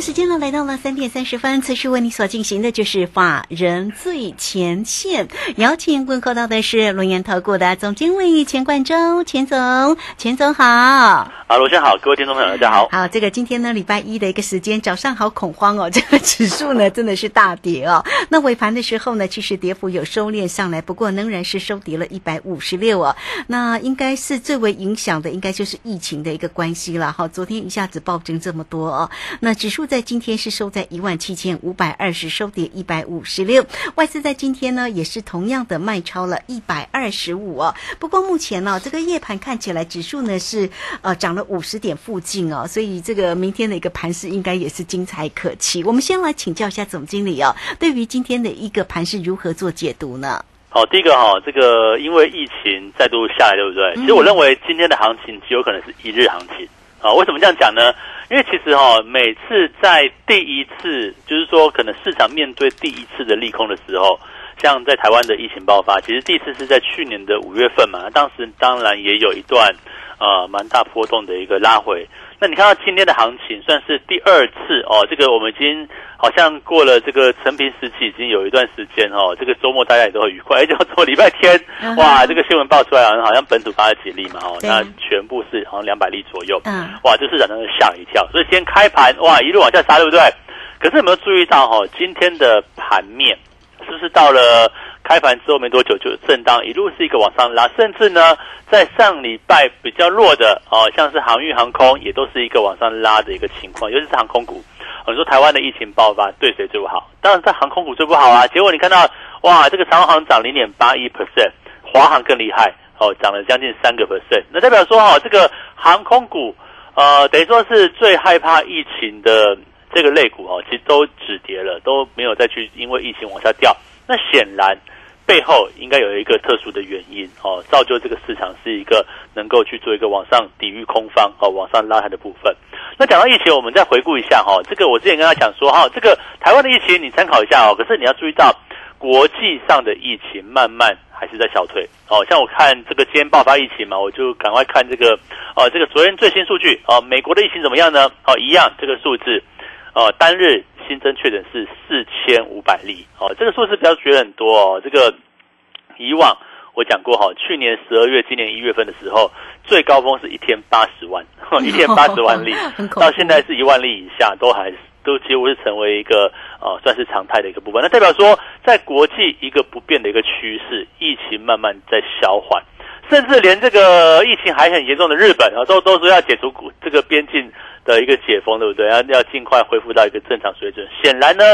时间呢来到了三点三十分，此时为你所进行的就是法人最前线，邀请问候到的是龙岩投顾的总经理钱冠洲，钱总，钱总好。啊，罗先好，各位听众朋友大家好。好，这个今天呢礼拜一的一个时间，早上好恐慌哦，这个指数呢真的是大跌哦。那尾盘的时候呢，其实跌幅有收敛上来，不过仍然是收跌了一百五十六哦。那应该是最为影响的，应该就是疫情的一个关系了哈。昨天一下子暴增这么多哦，那指数在今天是收在一万七千五百二十，收跌一百五十六。外资在今天呢也是同样的卖超了一百二十五哦。不过目前呢，这个夜盘看起来指数呢是呃涨。了五十点附近哦，所以这个明天的一个盘势应该也是精彩可期。我们先来请教一下总经理哦，对于今天的一个盘势如何做解读呢？好，第一个哈，这个因为疫情再度下来，对不对？其实我认为今天的行情极有可能是一日行情啊。为什么这样讲呢？因为其实哈，每次在第一次，就是说可能市场面对第一次的利空的时候，像在台湾的疫情爆发，其实第一次是在去年的五月份嘛，当时当然也有一段。呃，蛮大波动的一个拉回。那你看到今天的行情算是第二次哦，这个我们已经好像过了这个成平时期，已经有一段时间哦。这个周末大家也都很愉快，而且做礼拜天，哇，这个新闻报出来好像好像本土发了几例嘛哦，那全部是好像两百例左右，嗯，哇，这市场真的吓了一跳。所以先开盘哇，一路往下杀，对不对？可是有没有注意到哈，今天的盘面是不是到了？开盘之后没多久就震荡，一路是一个往上拉，甚至呢，在上礼拜比较弱的哦，像是航运航空也都是一个往上拉的一个情况，尤其是航空股。你说台湾的疫情爆发对谁最不好？当然在航空股最不好啊。结果你看到哇，这个长航涨零点八一 percent，华航更厉害哦，涨了将近三个 percent。那代表说哈，这个航空股呃，等于说是最害怕疫情的这个类股哦，其实都止跌了，都没有再去因为疫情往下掉。那显然。背后应该有一个特殊的原因哦，造就这个市场是一个能够去做一个往上抵御空方哦，往上拉抬的部分。那讲到疫情，我们再回顾一下哈，这个我之前跟他讲说哈，这个台湾的疫情你参考一下哦，可是你要注意到国际上的疫情慢慢还是在消退哦。像我看这个今天爆发疫情嘛，我就赶快看这个哦，这个昨天最新数据哦，美国的疫情怎么样呢？哦，一样这个数字哦，单日。新增确诊是四千五百例，哦，这个数字比较觉得很多哦。这个以往我讲过哈，去年十二月、今年一月份的时候，最高峰是一天八十万，一天八十万例，到现在是一万例以下，都还都几乎是成为一个呃算是常态的一个部分。那代表说，在国际一个不变的一个趋势，疫情慢慢在消缓，甚至连这个疫情还很严重的日本啊，都都说要解除这个边境。的一个解封，对不对？要要尽快恢复到一个正常水准。显然呢，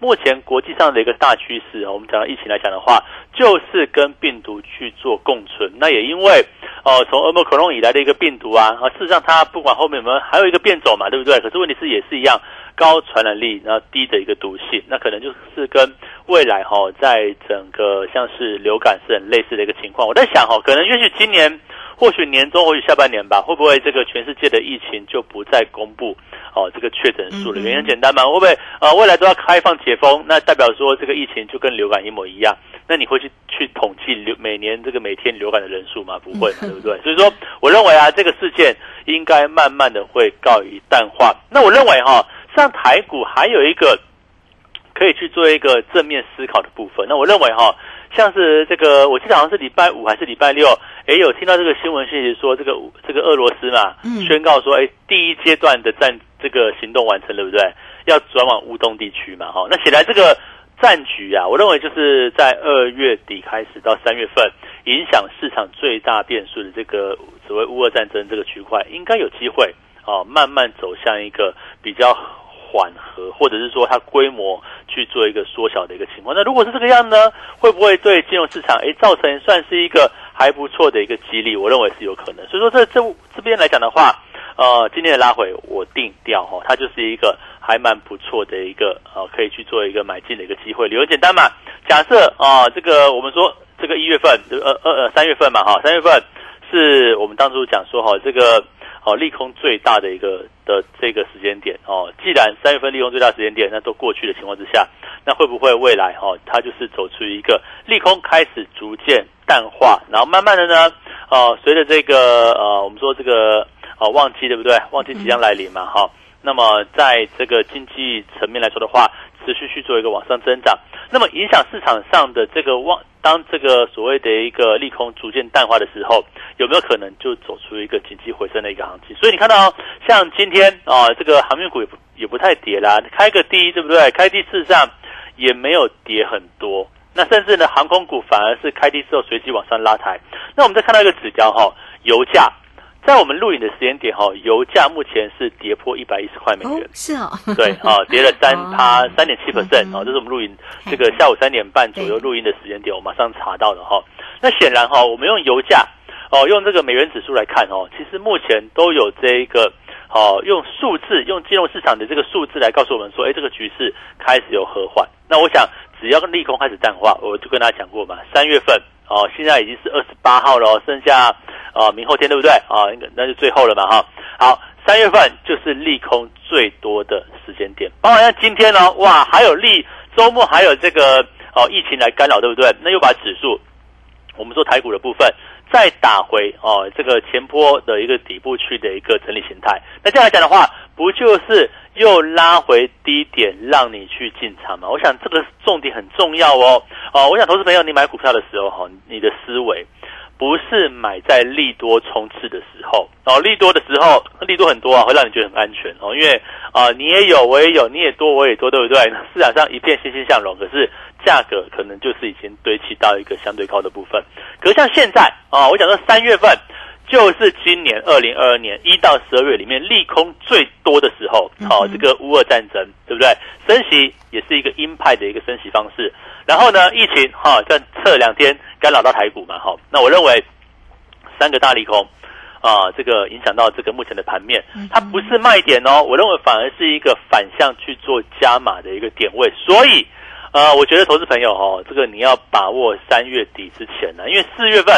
目前国际上的一个大趋势啊，我们讲到疫情来讲的话，就是跟病毒去做共存。那也因为哦，从 Omicron 以来的一个病毒啊，啊，事实上它不管后面有没有还有一个变种嘛，对不对？可是问题是也是一样高传染力，然后低的一个毒性，那可能就是跟未来哈，在整个像是流感是很类似的一个情况。我在想哈，可能也许今年。或许年终，或许下半年吧，会不会这个全世界的疫情就不再公布哦？这个确诊数了，原因很简单嘛，会不会呃未来都要开放解封？那代表说这个疫情就跟流感一模一样？那你会去去统计流每年这个每天流感的人数吗？不会，对不对？所以说，我认为啊，这个事件应该慢慢的会告一淡化。那我认为哈，像台股还有一个可以去做一个正面思考的部分。那我认为哈。像是这个，我记得好像是礼拜五还是礼拜六，也，有听到这个新闻信息说，这个这个俄罗斯嘛，宣告说，哎，第一阶段的战这个行动完成，对不对？要转往乌东地区嘛，哈。那显然这个战局啊，我认为就是在二月底开始到三月份，影响市场最大变数的这个所谓乌俄战争这个区块，应该有机会哦，慢慢走向一个比较。缓和，或者是说它规模去做一个缩小的一个情况。那如果是这个样呢，会不会对金融市场诶造成算是一个还不错的一个激励？我认为是有可能。所以说这这这边来讲的话，呃今天的拉回我定掉哈，它就是一个还蛮不错的一个呃可以去做一个买进的一个机会。理由简单嘛，假设啊这个我们说这个一月份呃呃呃三月份嘛哈，三月份是我们当初讲说哈这个。哦，利空最大的一个的这个时间点哦，既然三月份利空最大时间点那都过去的情况之下，那会不会未来哦，它就是走出一个利空开始逐渐淡化，然后慢慢的呢，哦，随着这个呃，我们说这个哦旺季对不对？旺季即将来临嘛，哈，那么在这个经济层面来说的话，持续去做一个往上增长，那么影响市场上的这个旺。当这个所谓的一个利空逐渐淡化的时候，有没有可能就走出一个紧急回升的一个行情？所以你看到像今天啊，这个航运股也不也不太跌啦，开个低，对不对？开低事实上也没有跌很多，那甚至呢，航空股反而是开低之后随即往上拉抬。那我们再看到一个指标哈，油价。在我们录影的时间点哈，油价目前是跌破一百一十块美元，是哦，对啊，跌了三趴三点七 percent 哦，这是我们录影这个下午三点半左右录音的时间点，我马上查到的哈。那显然哈，我们用油价哦，用这个美元指数来看哦，其实目前都有这一个哦，用数字用金融市场的这个数字来告诉我们说，哎，这个局势开始有和缓。那我想，只要利空开始淡化，我就跟大家讲过嘛，三月份哦，现在已经是二十八号了，剩下。哦，明后天对不对？啊，那那就最后了嘛，哈。好，三月份就是利空最多的时间点，包括像今天呢，哇，还有利周末还有这个哦疫情来干扰，对不对？那又把指数，我们说台股的部分再打回哦这个前坡的一个底部区的一个整理形态。那这样来讲的话，不就是又拉回低点让你去进场吗？我想这个重点很重要哦。哦，我想投资朋友，你买股票的时候哈，你的思维。不是买在利多冲刺的时候哦，利多的时候，利多很多啊，会让你觉得很安全哦，因为啊，你也有，我也有，你也多，我也多，对不对？市场上一片欣欣向荣，可是价格可能就是已经堆砌到一个相对高的部分。可是像现在啊，我讲说三月份就是今年二零二二年一到十二月里面利空最多的时候，好，这个乌俄战争，对不对？升息也是一个鹰派的一个升息方式。然后呢，疫情哈，在这两天干扰到台股嘛，哈，那我认为三个大利空啊，这个影响到这个目前的盘面，它不是卖点哦，我认为反而是一个反向去做加码的一个点位，所以呃，我觉得投资朋友哦，这个你要把握三月底之前呢，因为四月份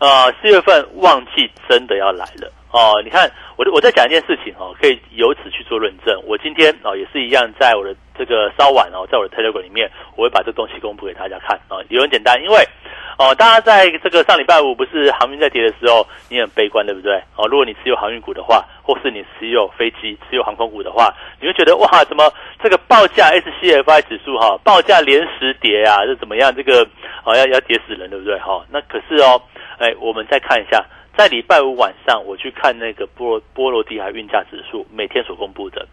呃，四月份旺季真的要来了。哦，你看，我我在讲一件事情哦，可以由此去做论证。我今天哦也是一样，在我的这个稍晚哦，在我的 Telegram 里面，我会把这东西公布给大家看啊。理由很简单，因为哦，大家在这个上礼拜五不是航运在跌的时候，你很悲观，对不对？哦，如果你持有航运股的话，或是你持有飞机、持有航空股的话，你会觉得哇，怎么这个报价 SCFI 指数哈，报价连十跌啊，这怎么样？这个哦要要跌死人，对不对？哈，那可是哦，哎，我们再看一下。在礼拜五晚上，我去看那个波波罗的海运价指数每天所公布的，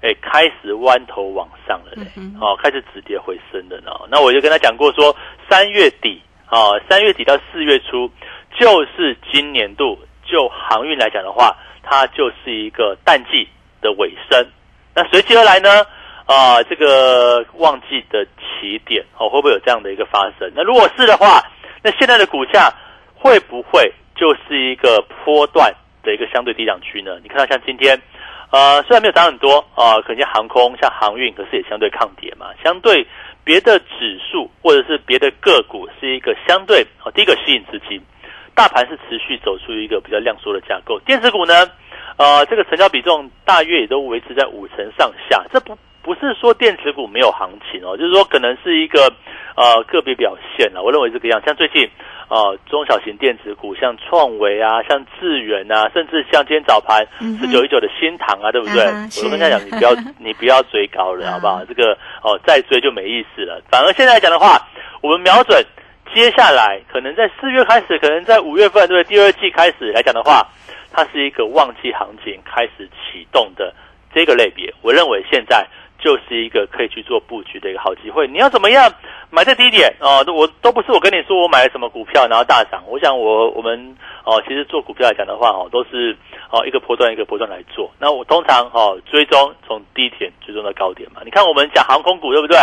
哎，开始弯头往上了嘞，哦，开始止跌回升了呢。那我就跟他讲过说，三月底啊，三月底到四月初，就是今年度就航运来讲的话，它就是一个淡季的尾声。那随即而来呢，啊，这个旺季的起点哦，会不会有这样的一个发生？那如果是的话，那现在的股价会不会？就是一个波段的一个相对低档区呢。你看到像今天，呃，虽然没有涨很多啊，可能像航空、像航运，可是也相对抗跌嘛。相对别的指数或者是别的个股，是一个相对啊，第一个吸引资金，大盘是持续走出一个比较量缩的架构。电子股呢，呃，这个成交比重大约也都维持在五成上下。这不不是说电子股没有行情哦，就是说可能是一个呃个别表现了。我认为这个样，像最近。呃，中小型电子股像创维啊，像智远啊，甚至像今天早盘四九一九的新塘啊，对不对？我都跟他讲，你不要 你不要追高了，好不好？这个哦，再追就没意思了。反而现在讲的话，我们瞄准接下来可能在四月开始，可能在五月份，对第二季开始来讲的话，它是一个旺季行情开始启动的这个类别。我认为现在。就是一个可以去做布局的一个好机会。你要怎么样买在低点哦？我都不是我跟你说我买了什么股票然后大涨。我想我我们哦，其实做股票来讲的话哦，都是哦一个波段一个波段来做。那我通常哦追踪从低点追踪到高点嘛。你看我们讲航空股对不对？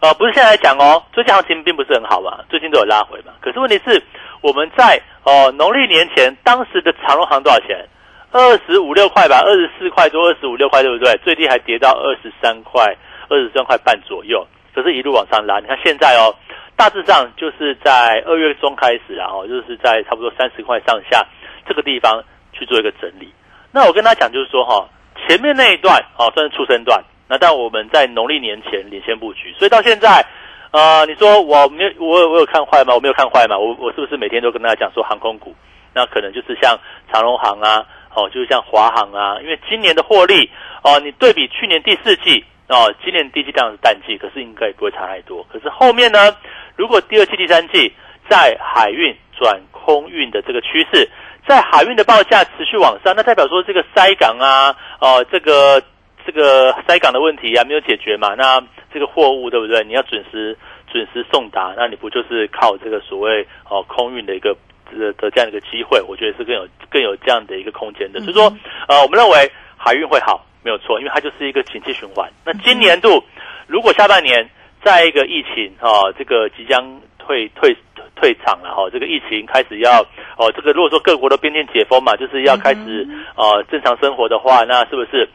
呃，不是现在讲哦，最近行情并不是很好嘛，最近都有拉回嘛。可是问题是我们在哦农历年前当时的长荣航多少钱？二十五六块吧，二十四块多，二十五六块，对不对？最低还跌到二十三块，二十三块半左右，可是一路往上拉。你看现在哦，大致上就是在二月中开始，然后就是在差不多三十块上下这个地方去做一个整理。那我跟他讲就是说哈，前面那一段哦算是出生段，那但我们在农历年前领先布局，所以到现在，呃，你说我没有我我有看坏吗？我没有看坏嘛，我我是不是每天都跟大家讲说航空股？那可能就是像长隆航啊。哦，就是像华航啊，因为今年的获利哦，你对比去年第四季哦，今年第一季当然是淡季，可是应该也不会差太多。可是后面呢，如果第二季、第三季在海运转空运的这个趋势，在海运的报价持续往上，那代表说这个塞港啊，哦，这个这个塞港的问题啊没有解决嘛？那这个货物对不对？你要准时准时送达，那你不就是靠这个所谓哦空运的一个？的的这样一个机会，我觉得是更有更有这样的一个空间的。所以说，呃，我们认为海运会好，没有错，因为它就是一个景气循环。那今年度如果下半年在一个疫情哈，这个即将退退退场了哈，这个疫情开始要哦，这个如果说各国的边境解封嘛，就是要开始呃正常生活的话，那是不是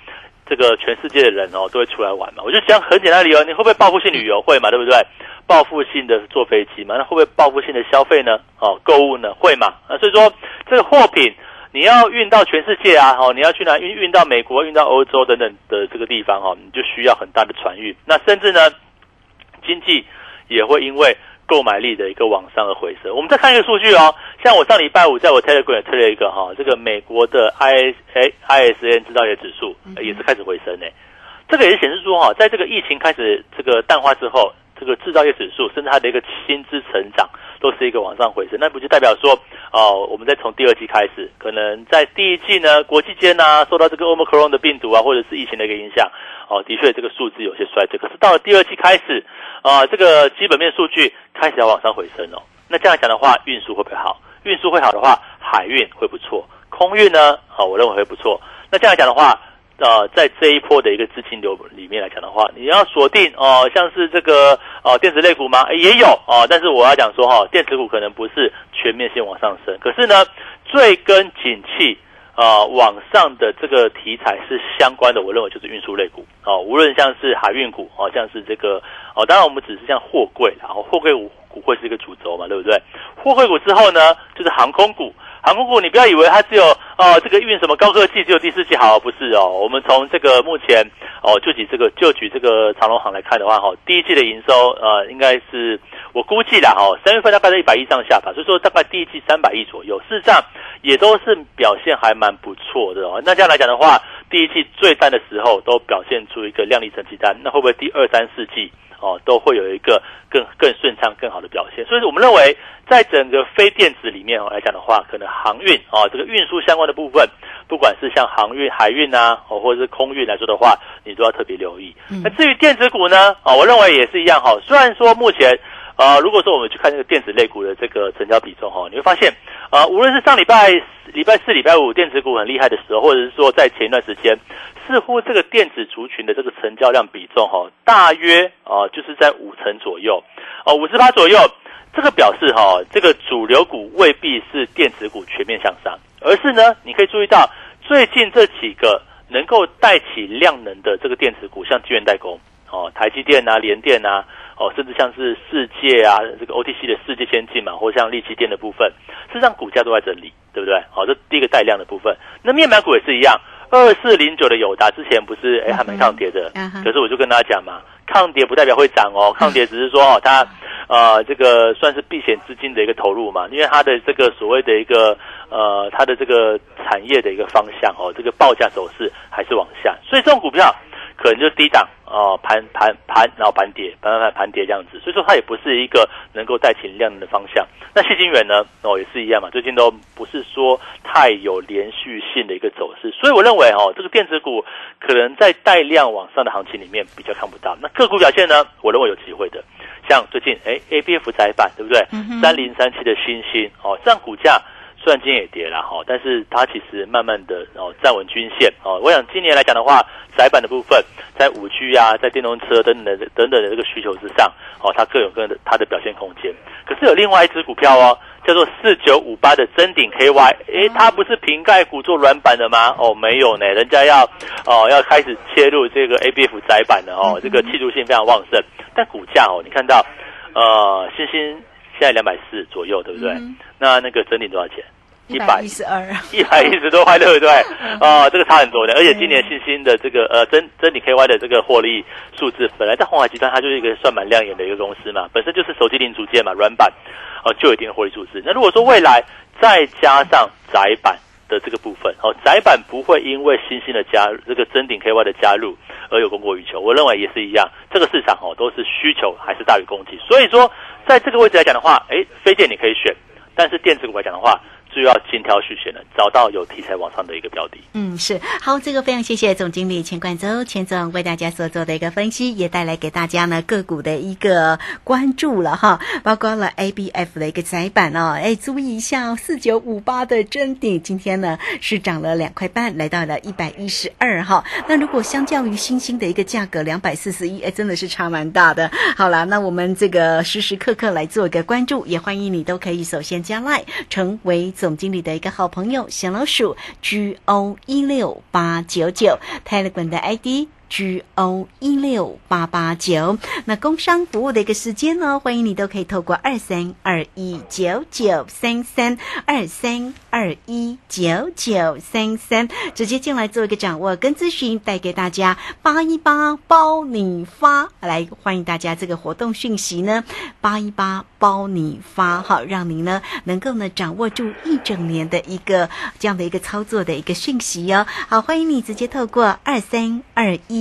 这个全世界的人哦都会出来玩嘛？我就想很简单理由，你会不会报复性旅游会嘛？对不对？报复性的坐飞机嘛，那会不会报复性的消费呢？哦，购物呢？会嘛？啊，所以说这个货品你要运到全世界啊，哦，你要去哪运运到美国、运到欧洲等等的这个地方哦，你就需要很大的船运。那甚至呢，经济也会因为购买力的一个往上的回升。我们再看一个数据哦，像我上礼拜五在我 Telegram 也推了一个哈，这个美国的 I A I S N 制造业指数也是开始回升呢。这个也是显示出哈，在这个疫情开始这个淡化之后。这个制造业指数，甚至它的一个薪资成长，都是一个往上回升。那不就代表说，哦，我们再从第二季开始，可能在第一季呢，国际间呢，受到这个 Omicron 的病毒啊，或者是疫情的一个影响，哦，的确这个数字有些衰退。可是到了第二季开始，啊，这个基本面数据开始要往上回升哦。那这样讲的话，运输会不会好？运输会好的话，海运会不错，空运呢，啊，我认为会不错。那这样讲的话。呃，在这一波的一个资金流里面来讲的话，你要锁定哦，像是这个哦电子类股吗？也有哦，但是我要讲说哈，电子股可能不是全面性往上升，可是呢，最跟景气啊往上的这个题材是相关的，我认为就是运输类股哦，无论像是海运股哦，像是这个哦，当然我们只是像货柜，然后货柜股股会是一个主轴嘛，对不对？货柜股之后呢，就是航空股。航空股，你不要以为它只有哦，这个运什么高科技只有第四季好，不是哦。我们从这个目前哦，就举这个就举这个长龙航来看的话，哈，第一季的营收呃，应该是我估计啦，哈，三月份大概在一百亿上下吧，所以说大概第一季三百亿左右，事实上也都是表现还蛮不错的哦。那这样来讲的话，第一季最淡的时候都表现出一个亮丽成绩单，那会不会第二三四季？哦，都会有一个更更顺畅、更好的表现。所以，我们认为，在整个非电子里面哦来讲的话，可能航运啊，这个运输相关的部分，不管是像航运、海运啊，哦，或者是空运来说的话，你都要特别留意。那至于电子股呢？啊，我认为也是一样哈。虽然说目前，呃，如果说我们去看这个电子类股的这个成交比重哈，你会发现，啊，无论是上礼拜礼拜四、礼拜五电子股很厉害的时候，或者是说在前一段时间。似乎这个电子族群的这个成交量比重哈，大约啊就是在五成左右，哦五十八左右，这个表示哈，这个主流股未必是电子股全面向上，而是呢，你可以注意到最近这几个能够带起量能的这个电子股，像晶圆代工哦，台积电啊、联电啊，哦，甚至像是世界啊，这个 OTC 的世界先进嘛，或像力积电的部分，事实上股价都在整理，对不对？好，这第一个带量的部分，那面板股也是一样。二四零九的友达之前不是哎还蛮抗跌的，可是我就跟大家讲嘛，抗跌不代表会涨哦，抗跌只是说哦它呃这个算是避险资金的一个投入嘛，因为它的这个所谓的一个呃它的这个产业的一个方向哦，这个报价走势还是往下，所以这种股票。可能就是低档哦，盘盘盘，然后盘跌，盘盘盘跌这样子，所以说它也不是一个能够带起量的方向。那细晶元呢？哦，也是一样嘛，最近都不是说太有连续性的一个走势，所以我认为哦，这个电子股可能在带量往上的行情里面比较看不到。那个股表现呢？我认为有机会的，像最近哎，A B F 窄板对不对？三零三七的新星哦，这样股价。虽然今天也跌了哈，但是它其实慢慢的哦站稳均线哦。我想今年来讲的话，窄板的部分在五 G 啊，在电动车等等的等等的这个需求之上哦，它各有各的它的表现空间。可是有另外一只股票哦，叫叫做四九五八的真顶 KY，诶，它不是瓶盖股做软板的吗？哦，没有呢，人家要哦要开始切入这个 ABF 窄板的哦，这个气度性非常旺盛，但股价哦，你看到呃，星星现在两百四左右，对不对？那那个整顶多少钱？一百一十二，一百一十 多块，对不对？啊，这个差很多的。而且今年新兴的这个呃真真理 KY 的这个获利数字，本来在红海集团它就是一个算蛮亮眼的一个公司嘛，本身就是手机零组件嘛，软板呃就有一定的获利数字。那如果说未来再加上窄板的这个部分，哦，窄板不会因为新兴的加这个增顶 KY 的加入而有供过于求，我认为也是一样，这个市场哦都是需求还是大于供给，所以说在这个位置来讲的话，哎，飞电你可以选，但是电子股来讲的话。就要精挑细选的，找到有题材往上的一个标的。嗯，是好，这个非常谢谢总经理钱冠周钱总为大家所做的一个分析，也带来给大家呢个股的一个关注了哈，包括了 A B F 的一个窄板哦，哎，注意一下哦，四九五八的真顶今天呢是涨了两块半，来到了一百一十二哈。那如果相较于新兴的一个价格两百四十一，哎，真的是差蛮大的。好了，那我们这个时时刻刻来做一个关注，也欢迎你都可以首先加麦成为。总经理的一个好朋友小老鼠 G O 一六八九九，Telegram 的 ID。G O 一六八八九，那工商服务的一个时间呢？欢迎你都可以透过二三二一九九三三二三二一九九三三直接进来做一个掌握跟咨询，带给大家八一八包你发来，欢迎大家这个活动讯息呢，八一八包你发好，让您呢能够呢掌握住一整年的一个这样的一个操作的一个讯息哟。好，欢迎你直接透过二三二一。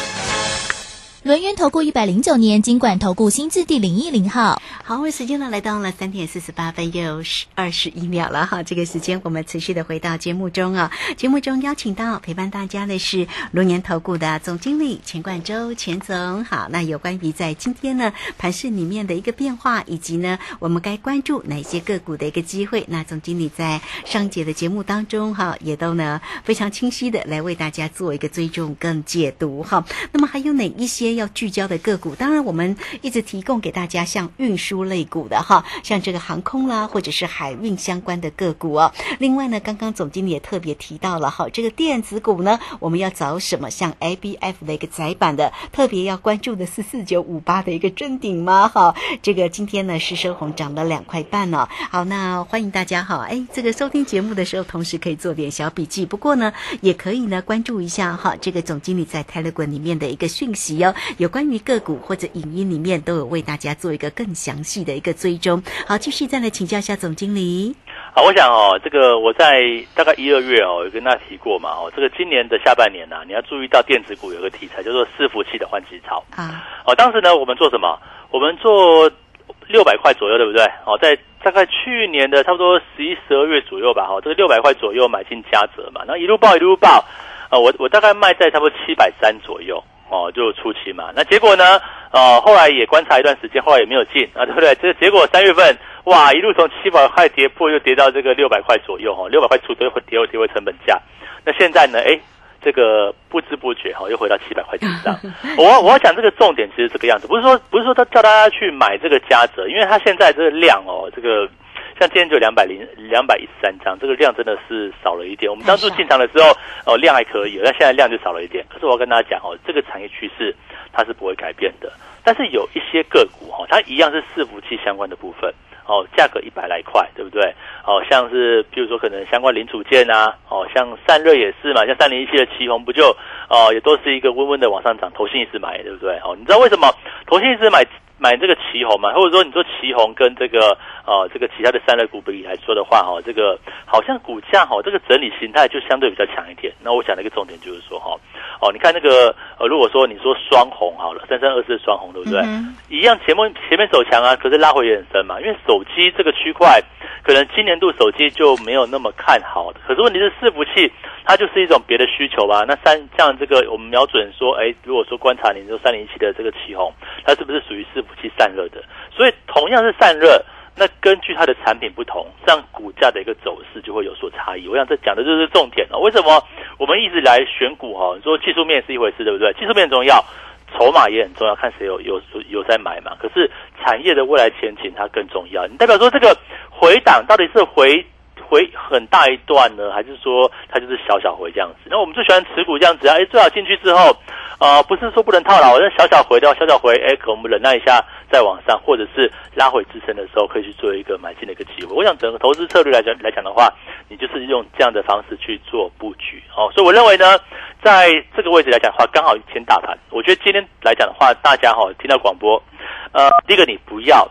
轮源投顾一百零九年金管投顾新字第零一零号。好，我时间呢来到了三点四十八分又十二十一秒了哈。这个时间我们持续的回到节目中啊。节目中邀请到陪伴大家的是龙年投顾的总经理钱冠周钱总。好，那有关于在今天呢盘市里面的一个变化，以及呢我们该关注哪些个股的一个机会，那总经理在上节的节目当中哈，也都呢非常清晰的来为大家做一个追踪跟解读哈。那么还有哪一些要聚焦的个股？当然，我们一直提供给大家像运输。类股的哈，像这个航空啦，或者是海运相关的个股哦。另外呢，刚刚总经理也特别提到了哈，这个电子股呢，我们要找什么？像 A B F 的一个窄板的，特别要关注的是四九五八的一个真顶吗？哈，这个今天呢是收红，涨了两块半哦。好，那欢迎大家哈，哎，这个收听节目的时候，同时可以做点小笔记。不过呢，也可以呢关注一下哈，这个总经理在 Telegram 里面的一个讯息哦，有关于个股或者影音里面都有为大家做一个更详细。的一个追踪，好，继续再来请教一下总经理。好，我想哦，这个我在大概一二月哦，有跟大家提过嘛，哦，这个今年的下半年呢，你要注意到电子股有个题材叫做伺服器的换机潮啊。哦，当时呢，我们做什么？我们做六百块左右，对不对？哦，在大概去年的差不多十一、十二月左右吧，哈，这个六百块左右买进嘉泽嘛，然后一路报一路报，啊，我我大概卖在差不多七百三左右。哦，就初期嘛，那结果呢？呃，后来也观察一段时间，后来也没有进啊，对不对？这结果三月份，哇，一路从七百块跌破，又跌到这个六百块左右，哈，六百块出都会跌回跌回成本价。那现在呢？哎，这个不知不觉哈又回到七百块钱上。我我要讲这个重点，其实这个样子，不是说不是说他叫大家去买这个嘉泽，因为他现在这个量哦，这个像今天就两百零两百一十三张，这个量真的是少了一点。我们当初进场的时候哦量还可以，但现在量就少了一点。可是我要跟大家讲哦，这个产业趋势它是不会改变的。但是有一些个股哈，它一样是伺服器相关的部分。哦，价格一百来块，对不对？哦，像是比如说可能相关零组件啊，哦，像散热也是嘛，像三零一七的旗宏不就哦，也都是一个温温的往上涨，投信一直买，对不对？哦，你知道为什么投信一直买买这个旗红嘛？或者说你说旗红跟这个呃这个其他的三类股比来说的话，哈，这个好像股价哈这个整理形态就相对比较强一点。那我讲的一个重点就是说哈，哦，你看那个呃，如果说你说双红好了，三三二四双红，对不对？一样前面前面走强啊，可是拉回也很深嘛，因为手机这个区块，可能今年度手机就没有那么看好。可是问题是伺服器，它就是一种别的需求吧？那三像这个，我们瞄准说，哎，如果说观察你说三零七的这个旗红，它是不是属于伺服器散热的？所以同样是散热，那根据它的产品不同，这样股价的一个走势就会有所差异。我想这讲的就是重点了。为什么我们一直来选股哈？你说技术面是一回事，对不对？技术面重要。筹码也很重要，看谁有有有在买嘛。可是产业的未来前景它更重要。你代表说这个回档到底是回回很大一段呢，还是说它就是小小回这样子？那我们最喜欢持股这样子啊，哎，最好进去之后，呃，不是说不能套牢，那小小回的小小回，哎，可我们忍耐一下再往上，或者是拉回支撑的时候，可以去做一个买进的一个机会。我想整个投资策略来讲来讲的话，你就是用这样的方式去做布局哦。所以我认为呢。在这个位置来讲的话，刚好先大盘。我觉得今天来讲的话，大家哈听到广播，呃，第一个你不要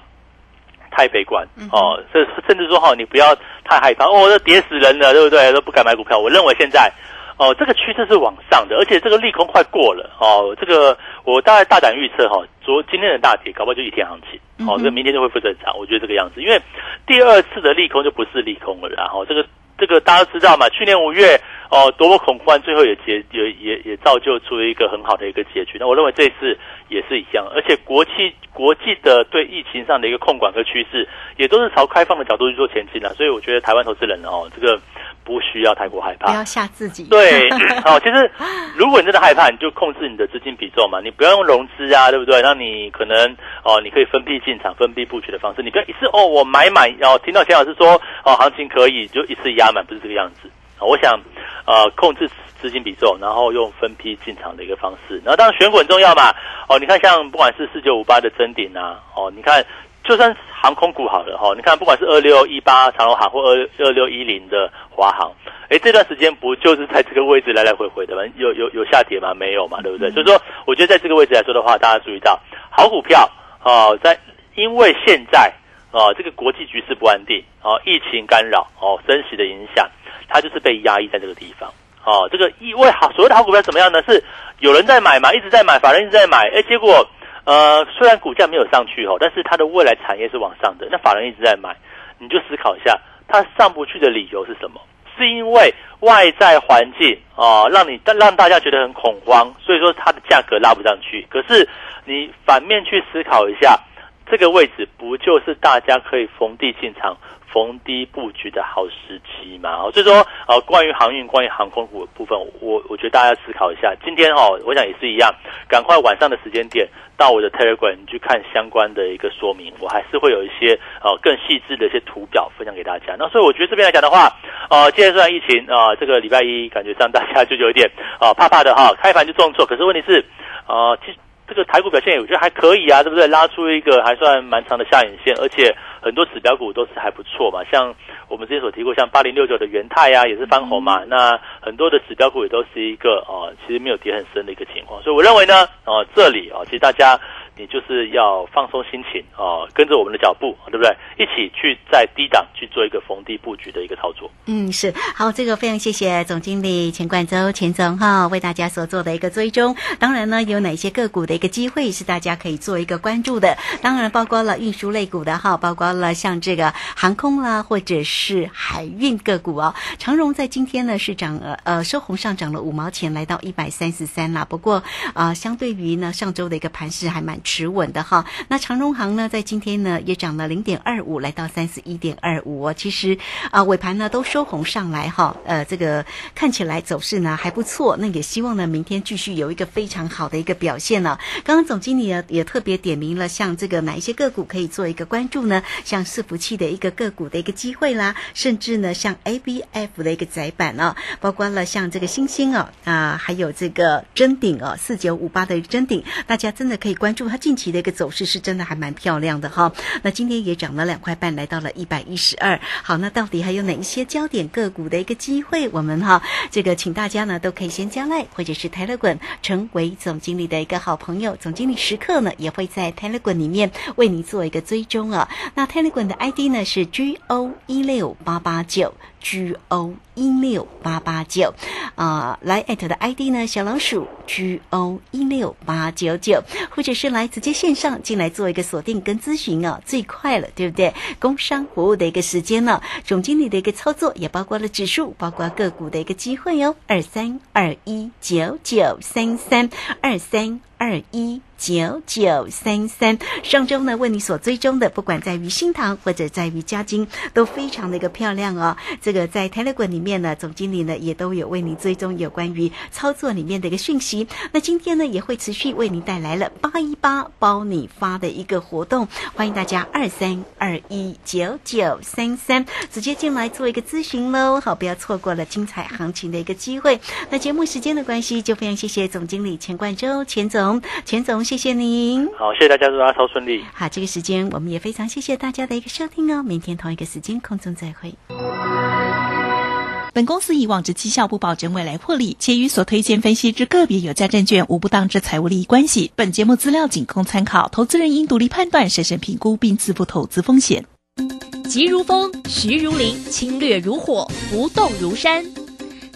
太悲观哦，这甚至说哈，你不要太害怕哦，这跌死人了，对不对？都不敢买股票。我认为现在哦，这个趋势是往上的，而且这个利空快过了哦。这个我大概大胆预测哈，昨今天的大跌，搞不好就一天行情哦，这明天就恢复正常。我觉得这个样子，因为第二次的利空就不是利空了，然后这个。这个大家都知道嘛？去年五月哦，多么恐慌，最后也结也也也造就出了一个很好的一个结局。那我认为这次也是一样，而且国际国际的对疫情上的一个控管和趋势，也都是朝开放的角度去做前进的。所以我觉得台湾投资人哦，这个。不需要太过害怕，不要吓自己。对，哦，其实如果你真的害怕，你就控制你的资金比重嘛，你不要用融资啊，对不对？那你可能哦，你可以分批进场、分批布局的方式，你不要一次哦，我买满，然后听到钱老师说哦，行情可以就一次压满，不是这个样子。我想呃，控制资金比重，然后用分批进场的一个方式。然后当然选股很重要嘛，哦，你看像不管是四九五八的增顶啊，哦，你看。就算航空股好了哈，你看不管是二六一八长龙航或二二六一零的华航，哎，这段时间不就是在这个位置来来回回的吗？有有有下跌吗？没有嘛，对不对？所以说，我觉得在这个位置来说的话，大家注意到好股票哦，在因为现在啊这个国际局势不安定哦，疫情干扰哦，升息的影响，它就是被压抑在这个地方哦。这个因为好所谓的好股票怎么样呢？是有人在买嘛，一直在买，法人一直在买，哎，结果。呃，虽然股价没有上去哦，但是它的未来产业是往上的。那法人一直在买，你就思考一下，它上不去的理由是什么？是因为外在环境啊，让你让大家觉得很恐慌，所以说它的价格拉不上去。可是你反面去思考一下，这个位置不就是大家可以逢低进场？逢低布局的好时机嘛，所以说，呃，关于航运、关于航空股的部分，我我觉得大家思考一下。今天哦，我想也是一样，赶快晚上的时间点到我的 Telegram 去看相关的一个说明，我还是会有一些呃更细致的一些图表分享给大家。那所以我觉得这边来讲的话，呃，现在虽然疫情啊，这个礼拜一感觉上大家就有一点啊怕怕的哈，开盘就重挫，可是问题是，呃，其实。这个台股表现我觉得还可以啊，对不对？拉出一个还算蛮长的下影线，而且很多指标股都是还不错嘛。像我们之前所提过，像八零六九的元泰啊，也是翻红嘛。那很多的指标股也都是一个哦，其实没有跌很深的一个情况。所以我认为呢，哦，这里哦，其实大家。你就是要放松心情哦，跟着我们的脚步，对不对？一起去在低档去做一个逢低布局的一个操作。嗯，是好，这个非常谢谢总经理钱冠洲钱总哈，为大家所做的一个追踪。当然呢，有哪些个股的一个机会是大家可以做一个关注的？当然包括了运输类股的哈，包括了像这个航空啦，或者是海运个股哦。长荣在今天呢是涨呃呃收红上涨了五毛钱，来到一百三十三啦。不过啊，相对于呢上周的一个盘势还蛮。持稳的哈。那长荣行呢，在今天呢也涨了零点二五，来到三十一点二五。其实啊，尾盘呢都收红上来哈，呃，这个看起来走势呢还不错。那也希望呢明天继续有一个非常好的一个表现呢。刚刚总经理呢也特别点名了，像这个哪一些个股可以做一个关注呢？像伺服器的一个个股的一个机会啦，甚至呢像 A B F 的一个窄板啊，包括了像这个星星哦啊，还有这个真顶哦，四九五八的真顶，大家真的可以关注它近期的一个走势，是真的还蛮漂亮的哈。那今天也涨了两块半，来到了一百一十二。好，那到底还有哪一些焦点个股的一个机会？我们哈这个请大家呢都可以先加赖或者是 Telegram 成为总经理的一个好朋友，总经理时刻呢也会在 Telegram 里面为你做一个追踪啊。那 Telegram 的 ID 呢是 G O 一六八八九。G O 一六八八九，啊，来艾特的 ID 呢？小老鼠 G O 一六八九九，或者是来直接线上进来做一个锁定跟咨询哦，最快了，对不对？工商服务的一个时间呢，总经理的一个操作也包括了指数，包括个股的一个机会哦，二三二一九九三三二三。二一九九三三，上周呢为你所追踪的，不管在于新塘或者在于嘉金，都非常的一个漂亮哦。这个在 Telegram 里面呢，总经理呢也都有为你追踪有关于操作里面的一个讯息。那今天呢也会持续为您带来了八一八包你发的一个活动，欢迎大家二三二一九九三三直接进来做一个咨询喽。好，不要错过了精彩行情的一个机会。那节目时间的关系，就非常谢谢总经理钱冠洲钱总。钱总，谢谢您。好，谢谢大家，祝大家超顺利。好，这个时间我们也非常谢谢大家的一个收听哦。明天同一个时间空中再会。本公司以往之绩效不保证未来获利，且与所推荐分析之个别有价证券无不当之财务利益关系。本节目资料仅供参考，投资人应独立判断、审慎评估并自负投资风险。急如风，徐如林，侵略如火，不动如山。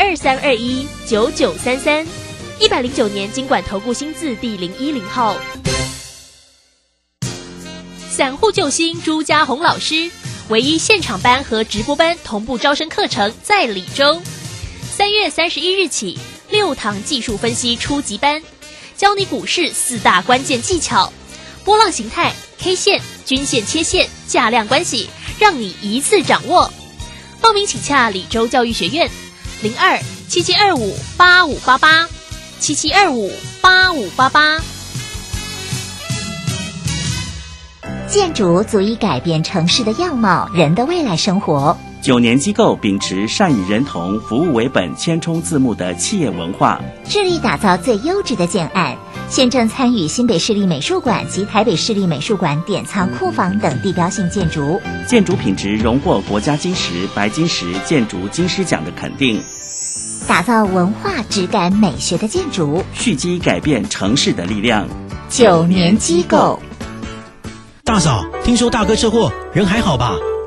二三二一九九三三，一百零九年经管投顾新字第零一零号。散户救星朱家红老师，唯一现场班和直播班同步招生课程在李州。三月三十一日起，六堂技术分析初级班，教你股市四大关键技巧，波浪形态、K 线、均线、切线、价量关系，让你一次掌握。报名请洽李州教育学院。零二七七二五八五八八，七七二五八五八八。建筑足以改变城市的样貌，人的未来生活。九年机构秉持善与人同、服务为本、千冲字幕的企业文化，致力打造最优质的建案。现正参与新北市立美术馆及台北市立美术馆典藏库房等地标性建筑，建筑品质荣获国家金石、白金石建筑金狮奖的肯定，打造文化质感美学的建筑，蓄积改变城市的力量。九年机构，大嫂，听说大哥车祸，人还好吧？